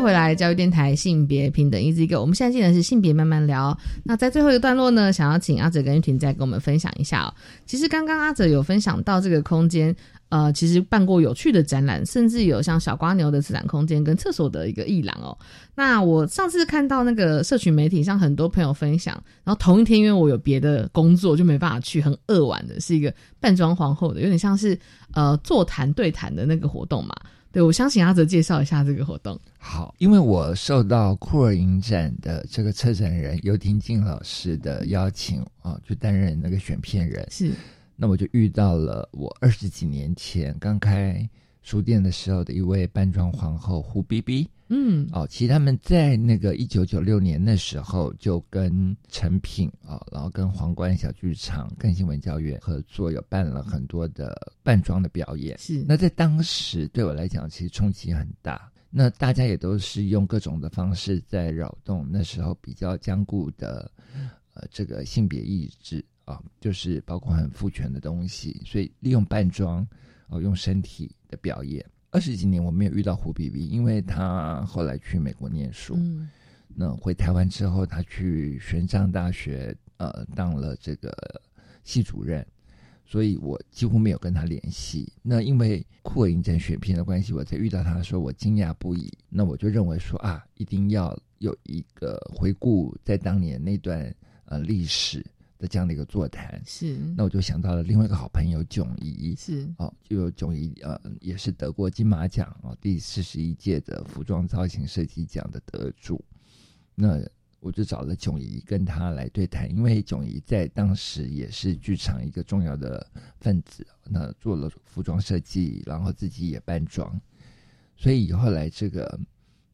回来教育电台性别平等一直一个，我们现在进的是性别慢慢聊。那在最后一个段落呢，想要请阿哲跟玉婷再跟我们分享一下哦。其实刚刚阿哲有分享到这个空间，呃，其实办过有趣的展览，甚至有像小瓜牛的自然空间跟厕所的一个艺廊哦。那我上次看到那个社群媒体上很多朋友分享，然后同一天因为我有别的工作就没办法去，很扼腕的是一个扮装皇后的，有点像是呃座谈对谈的那个活动嘛。对，我相信阿泽介绍一下这个活动。好，因为我受到酷儿影展的这个策展人尤廷静老师的邀请啊，去担任那个选片人。是，那我就遇到了我二十几年前刚开书店的时候的一位扮装皇后胡 B B。嗯，哦，其实他们在那个一九九六年的时候就跟成品啊，然后跟皇冠小剧场、跟新闻教院合作，有办了很多的扮装的表演。是，那在当时对我来讲，其实冲击很大。那大家也都是用各种的方式在扰动那时候比较坚固的呃这个性别意志啊，就是包括很父权的东西，所以利用扮装哦，用身体的表演。二十几年我没有遇到胡比比，因为他后来去美国念书。嗯，那回台湾之后，他去玄奘大学呃当了这个系主任，所以我几乎没有跟他联系。那因为库尔影展选片的关系，我才遇到他的时候，我惊讶不已。那我就认为说啊，一定要有一个回顾在当年那段呃历史。的这样的一个座谈。是，那我就想到了另外一个好朋友囧怡是。哦，就有囧怡呃也是得过金马奖哦第四十一届的服装造型设计奖的得主，那我就找了囧怡跟他来对谈，因为囧怡在当时也是剧场一个重要的分子，那做了服装设计，然后自己也扮装，所以后来这个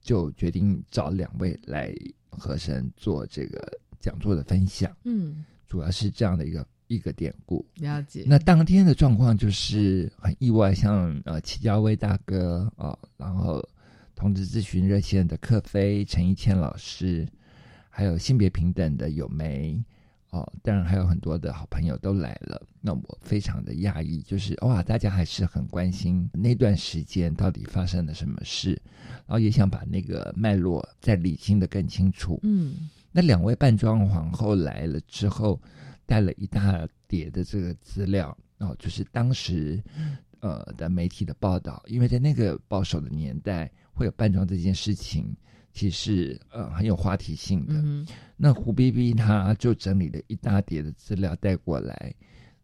就决定找两位来和声做这个讲座的分享，嗯。主要是这样的一个一个典故，了解。那当天的状况就是很意外，像呃齐家威大哥啊，然后同志咨询热线的克飞陈一谦老师，还有性别平等的有梅哦，当然还有很多的好朋友都来了。那我非常的讶异，就是哇，大家还是很关心那段时间到底发生了什么事，然后也想把那个脉络再理清的更清楚。嗯。那两位扮装皇后来了之后，带了一大叠的这个资料哦，就是当时呃的媒体的报道，因为在那个保守的年代，会有扮装这件事情，其实呃很有话题性的。那胡 B B 他就整理了一大叠的资料带过来，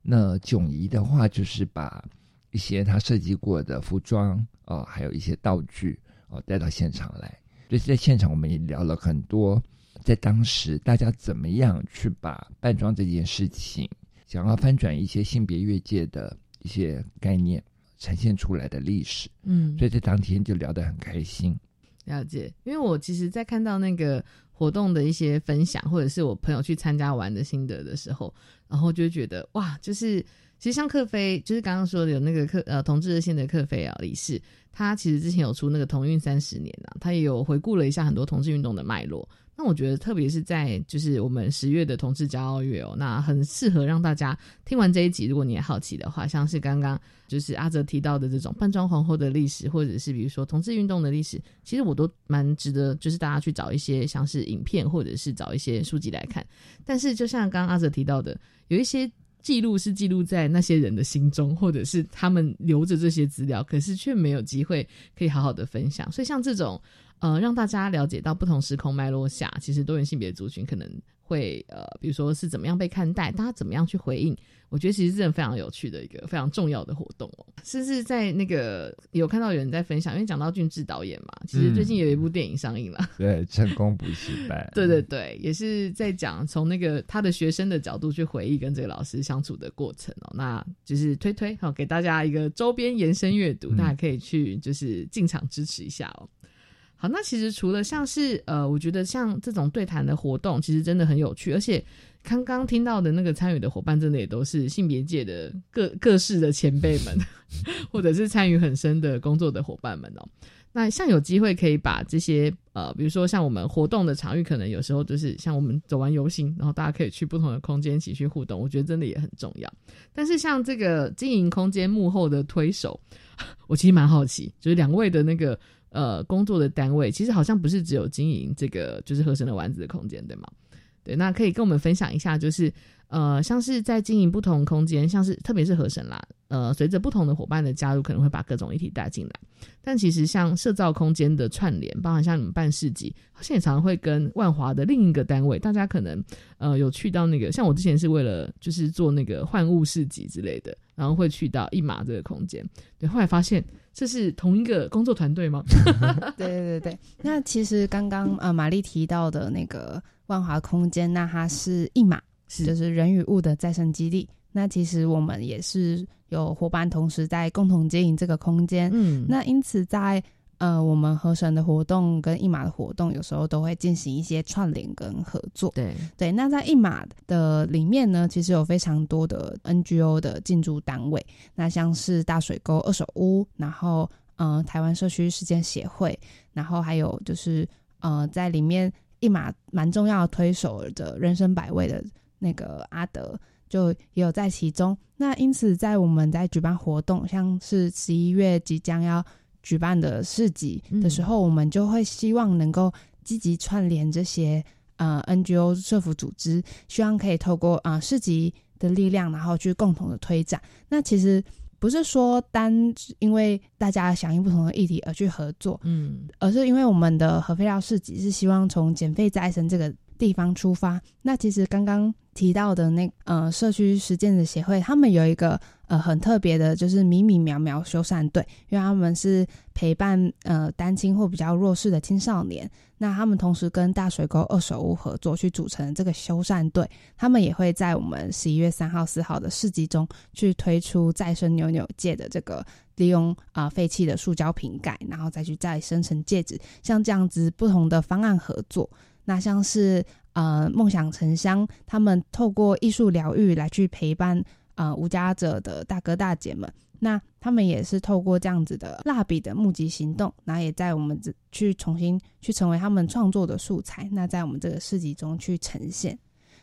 那囧怡的话就是把一些他设计过的服装哦，还有一些道具哦带到现场来，所以在现场我们也聊了很多。在当时，大家怎么样去把扮装这件事情，想要翻转一些性别越界的一些概念，呈现出来的历史？嗯，所以在当天就聊得很开心。了解，因为我其实，在看到那个活动的一些分享，或者是我朋友去参加玩的心得的时候，然后就会觉得哇，就是其实像克菲，就是刚刚说的有那个克呃同志热线的克菲啊理事，他其实之前有出那个同运三十年啊，他也有回顾了一下很多同志运动的脉络。那我觉得，特别是在就是我们十月的同志骄傲月哦，那很适合让大家听完这一集。如果你也好奇的话，像是刚刚就是阿泽提到的这种扮装皇后的历史，或者是比如说同志运动的历史，其实我都蛮值得，就是大家去找一些像是影片，或者是找一些书籍来看。但是，就像刚刚阿泽提到的，有一些记录是记录在那些人的心中，或者是他们留着这些资料，可是却没有机会可以好好的分享。所以，像这种。呃，让大家了解到不同时空脉络下，其实多元性别族群可能会呃，比如说是怎么样被看待，大家怎么样去回应，我觉得其实真的非常有趣的一个非常重要的活动哦。甚至在那个有看到有人在分享，因为讲到俊志导演嘛，其实最近有一部电影上映了，对，成功不失败，对对对，也是在讲从那个他的学生的角度去回忆跟这个老师相处的过程哦。那就是推推好给大家一个周边延伸阅读，大家可以去就是进场支持一下哦。好，那其实除了像是呃，我觉得像这种对谈的活动，其实真的很有趣，而且刚刚听到的那个参与的伙伴，真的也都是性别界的各各式的前辈们，或者是参与很深的工作的伙伴们哦。那像有机会可以把这些呃，比如说像我们活动的场域，可能有时候就是像我们走完游行，然后大家可以去不同的空间一起去互动，我觉得真的也很重要。但是像这个经营空间幕后的推手，我其实蛮好奇，就是两位的那个。呃，工作的单位其实好像不是只有经营这个就是合成的丸子的空间，对吗？对，那可以跟我们分享一下，就是呃，像是在经营不同空间，像是特别是合成啦，呃，随着不同的伙伴的加入，可能会把各种议题带进来。但其实像社造空间的串联，包含像你们办市集，好像也常常会跟万华的另一个单位，大家可能呃有去到那个，像我之前是为了就是做那个换物市集之类的，然后会去到一马这个空间，对，后来发现。这是同一个工作团队吗？对对对对，那其实刚刚呃玛丽提到的那个万华空间，那它是一码码，就是人与物的再生基地。那其实我们也是有伙伴同时在共同经营这个空间。嗯，那因此在。呃，我们河神的活动跟一马的活动，有时候都会进行一些串联跟合作。对对，那在一马的里面呢，其实有非常多的 NGO 的进驻单位，那像是大水沟二手屋，然后嗯，台湾社区事件协会，然后还有就是呃，在里面一马蛮重要的推手的人生百味的那个阿德，就也有在其中。那因此，在我们在举办活动，像是十一月即将要。举办的市集的时候，我们就会希望能够积极串联这些呃 NGO 社服组织，希望可以透过啊市集的力量，然后去共同的推展。那其实不是说单因为大家响应不同的议题而去合作，嗯，而是因为我们的核废料市集是希望从减废再生这个地方出发。那其实刚刚提到的那呃社区实践的协会，他们有一个。呃，很特别的，就是米米苗苗修缮队，因为他们是陪伴呃单亲或比较弱势的青少年。那他们同时跟大水沟二手屋合作，去组成这个修缮队。他们也会在我们十一月三号、四号的市集中，去推出再生扭扭戒的这个利用啊废弃的塑胶瓶盖，然后再去再生成戒指。像这样子不同的方案合作，那像是呃梦想城乡，他们透过艺术疗愈来去陪伴。呃，无家者的大哥大姐们，那他们也是透过这样子的蜡笔的募集行动，那也在我们这去重新去成为他们创作的素材，那在我们这个市集中去呈现。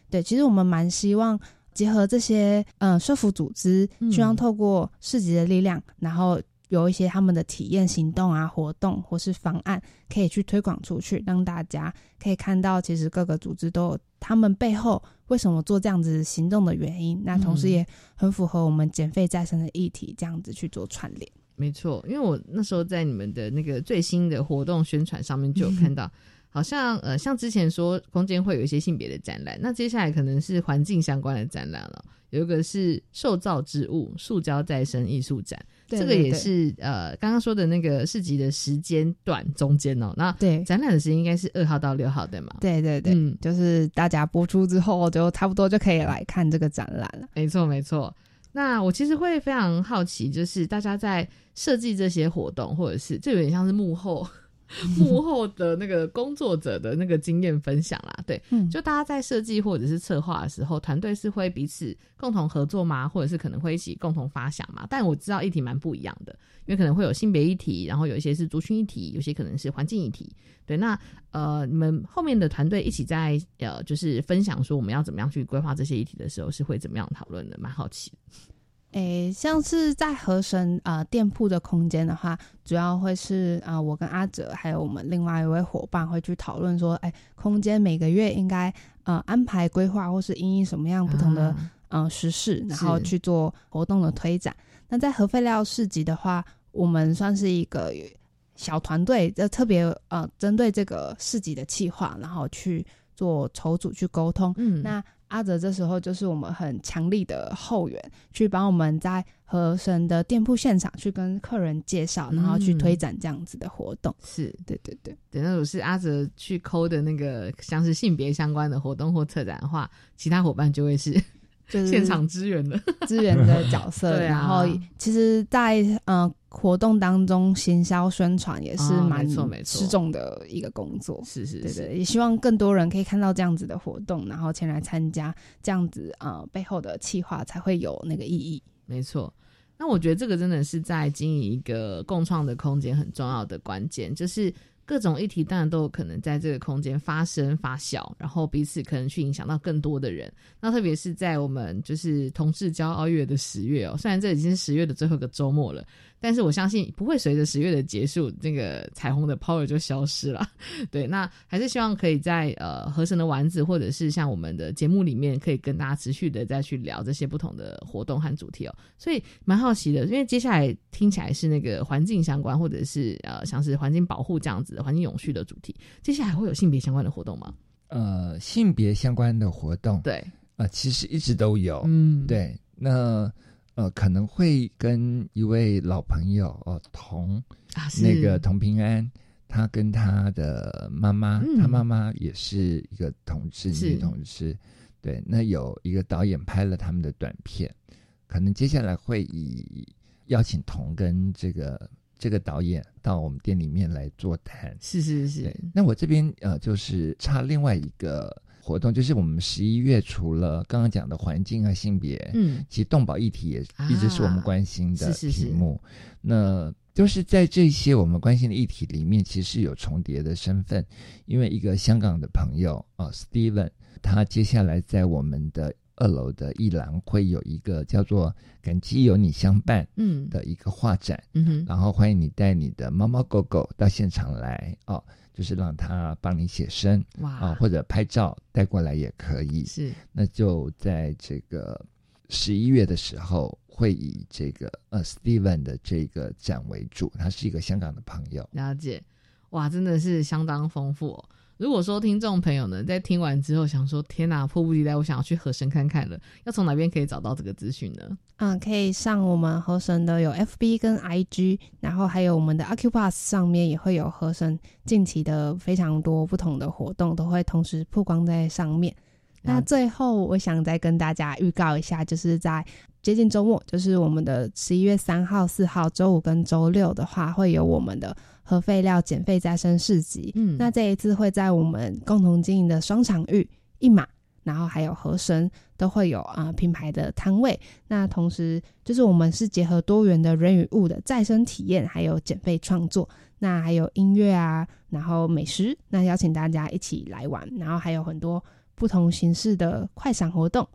对，其实我们蛮希望结合这些呃社服组织，希望透过市集的力量，然后。有一些他们的体验行动啊、活动或是方案，可以去推广出去，让大家可以看到，其实各个组织都有他们背后为什么做这样子行动的原因。那同时也很符合我们减废再生的议题，这样子去做串联。没错，因为我那时候在你们的那个最新的活动宣传上面就有看到，好像呃，像之前说空间会有一些性别的展览，那接下来可能是环境相关的展览了。有一个是受造之物塑胶再生艺术展。这个也是呃，刚刚说的那个市集的时间段中间哦，那对展览的时间应该是二号到六号对吗？对对对，嗯，就是大家播出之后就差不多就可以来看这个展览了。没错没错，那我其实会非常好奇，就是大家在设计这些活动，或者是这有点像是幕后 幕后的那个工作者的那个经验分享啦。对，嗯就大家在设计或者是策划的时候，团队是会彼此共同合作吗？或者是可能会一起共同发想嘛？但我知道议题蛮不一样的，因为可能会有性别议题，然后有一些是族群议题，有些可能是环境议题。对，那呃，你们后面的团队一起在呃，就是分享说我们要怎么样去规划这些议题的时候，是会怎么样讨论的？蛮好奇的。诶，像是在和神呃店铺的空间的话，主要会是啊、呃我跟阿哲还有我们另外一位伙伴会去讨论说，哎，空间每个月应该呃安排规划或是因应什么样不同的、啊呃时事，然后去做活动的推展。那在核废料市集的话，我们算是一个小团队，就特别呃针对这个市集的企划，然后去做筹组去沟通。嗯那阿泽这时候就是我们很强力的后援，去帮我们在和神的店铺现场去跟客人介绍，然后去推展这样子的活动。是对对对，对，那如果是阿泽去抠的那个像是性别相关的活动或策展的话，其他伙伴就会是就是现场支援的 支援的角色，对啊然后其实在，呃活动当中，行销宣传也是哦蛮没错没错吃重的一个工作。是是是对对，也希望更多人可以看到这样子的活动，然后前来参加，这样子呃背后的企划才会有那个意义。没错。那我觉得这个真的是在经营一个共创的空间很重要的关键，就是各种议题当然都有可能在这个空间发生发酵，然后彼此可能去影响到更多的人。那特别是在我们就是同志骄傲月的十月哦，虽然这已经是十月的最后一个周末了，但是我相信不会随着十月的结束，那个彩虹的 power 就消失了。对，那还是希望可以在呃河神的丸子，或者是像我们的节目里面，可以跟大家持续的再去聊这些不同的活动和主题哦。所以蛮好奇的，因为接下来听起来是那个环境相关，或者是呃像是环境保护这样子的环境永续的主题，接下来会有性别相关的活动吗？呃，性别相关的活动，对，呃，其实一直都有，嗯，对，那呃可能会跟一位老朋友哦童啊那个童平安，他跟他的妈妈，嗯。他妈妈也是一个同志女同志，对，那有一个导演拍了他们的短片，可能接下来会以邀请童跟这个这个导演到我们店里面来座谈，是是是，那我这边呃，就是差另外一个活动，就是我们十一月除了刚刚讲的环境和性别，嗯。其实动保议题也一直是我们关心的啊是是是。题目。那就是在这些我们关心的议题里面，其实有重叠的身份，因为一个香港的朋友，Steven，他接下来在我们的二楼的一栏会有一个叫做“感激有你相伴”嗯。的一个画展，嗯哼。然后欢迎你带你的猫猫狗狗到现场来哦，就是让他帮你写生哇啊、或者拍照带过来也可以。是，那就在这个十一月的时候，会以这个呃 Steven 的这个展为主，他是一个香港的朋友。了解，哇，真的是相当丰富、哦。如果说听众朋友呢，在听完之后想说，天哪，迫不及待，我想要去和神看看了，要从哪边可以找到这个资讯呢？嗯，可以上我们和神的有 FB 跟 IG，然后还有我们的 Acupass 上面也会有和神近期的非常多不同的活动，都会同时曝光在上面。那最后，我想再跟大家预告一下，就是在接近周末，就是我们的十一月三号、四号，周五跟周六的话，会有我们的核废料减废再生市集。嗯那这一次会在我们共同经营的双场域一马，然后还有和神都会有啊、呃品牌的摊位。那同时就是我们是结合多元的人与物的再生体验，还有减废创作。那还有音乐啊，然后美食，那邀请大家一起来玩，然后还有很多不同形式的快闪活动，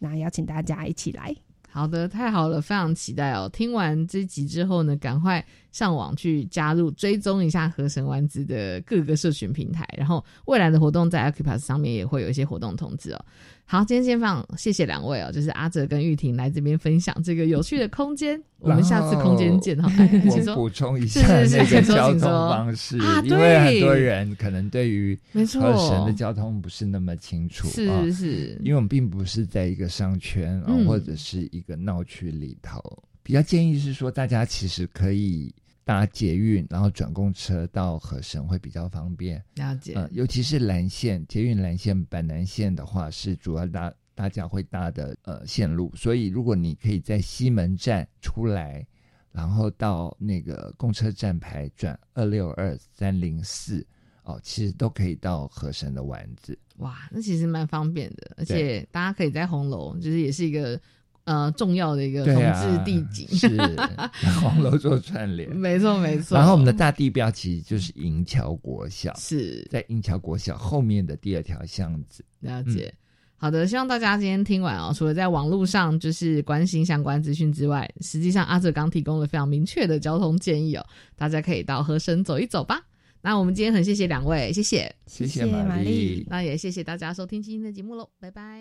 那邀请大家一起来。好的，太好了，非常期待哦！听完这集之后呢，赶快上网去加入、追踪一下河神丸子的各个社群平台，然后未来的活动在 Acupass 上面也会有一些活动通知哦。好，今天先放，谢谢两位哦，就是阿哲跟玉婷来这边分享这个有趣的空间，我们下次空间见哈。哎我补充一是下是是那个请说交通方式，啊，因为很多人可能对于河神的交通不是那么清楚，是是是。因为我们并不是在一个商圈啊、嗯。或者是一个闹区里头，比较建议是说，大家其实可以搭捷运，然后转公车到河神会比较方便。了解呃，尤其是蓝线，捷运蓝线、板南线的话，是主要搭大家会搭的呃线路，所以如果你可以在西门站出来，然后到那个公车站牌转二六二三零四哦，其实都可以到河神的丸子。哇，那其实蛮方便的，而且大家可以在红楼，就是也是一个呃重要的一个同对啊志地景，是黄楼做串联，没错没错。然后我们的大地标其实就是银桥国小，是在银桥国小后面的第二条巷子。了解。好的，希望大家今天听完哦，除了在网络上就是关心相关资讯之外，实际上阿哲刚提供了非常明确的交通建议哦，大家可以到和声走一走吧。那我们今天很谢谢两位，谢谢，谢谢玛丽那也谢谢大家收听今天的节目喽，拜拜。